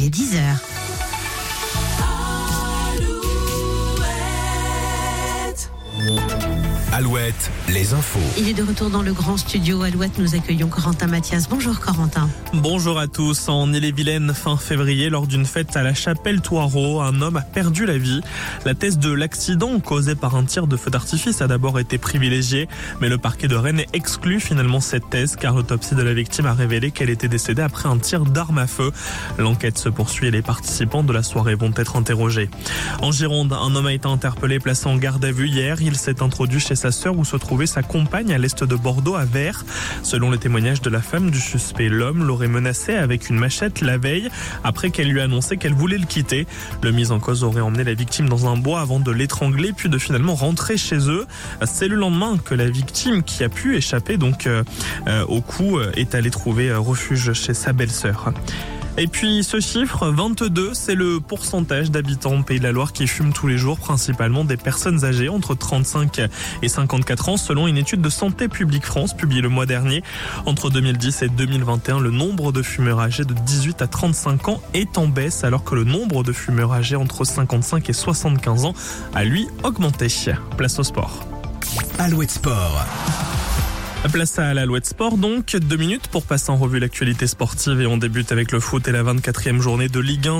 il est 10h. Alouette, les infos. Il est de retour dans le grand studio Alouette. Nous accueillons Corentin Mathias. Bonjour Corentin. Bonjour à tous. En Ille-et-Vilaine, fin février, lors d'une fête à la chapelle Toireau, un homme a perdu la vie. La thèse de l'accident causé par un tir de feu d'artifice a d'abord été privilégiée, mais le parquet de Rennes exclut finalement cette thèse car l'autopsie de la victime a révélé qu'elle était décédée après un tir d'arme à feu. L'enquête se poursuit et les participants de la soirée vont être interrogés. En Gironde, un homme a été interpellé placé en garde à vue hier. Il s'est introduit chez sa sœur où se trouvait sa compagne à l'est de Bordeaux à Vers. Selon le témoignage de la femme du suspect, l'homme l'aurait menacé avec une machette la veille après qu'elle lui a annoncé qu'elle voulait le quitter. Le mis en cause aurait emmené la victime dans un bois avant de l'étrangler puis de finalement rentrer chez eux. C'est le lendemain que la victime qui a pu échapper donc euh, euh, au coup est allée trouver refuge chez sa belle-sœur. Et puis ce chiffre, 22, c'est le pourcentage d'habitants Pays de la Loire qui fument tous les jours, principalement des personnes âgées entre 35 et 54 ans, selon une étude de Santé publique France publiée le mois dernier. Entre 2010 et 2021, le nombre de fumeurs âgés de 18 à 35 ans est en baisse, alors que le nombre de fumeurs âgés entre 55 et 75 ans a lui augmenté. Place au sport. Alouette Sport. Place à l'Alouette Sport donc, deux minutes pour passer en revue l'actualité sportive et on débute avec le foot et la 24e journée de Ligue 1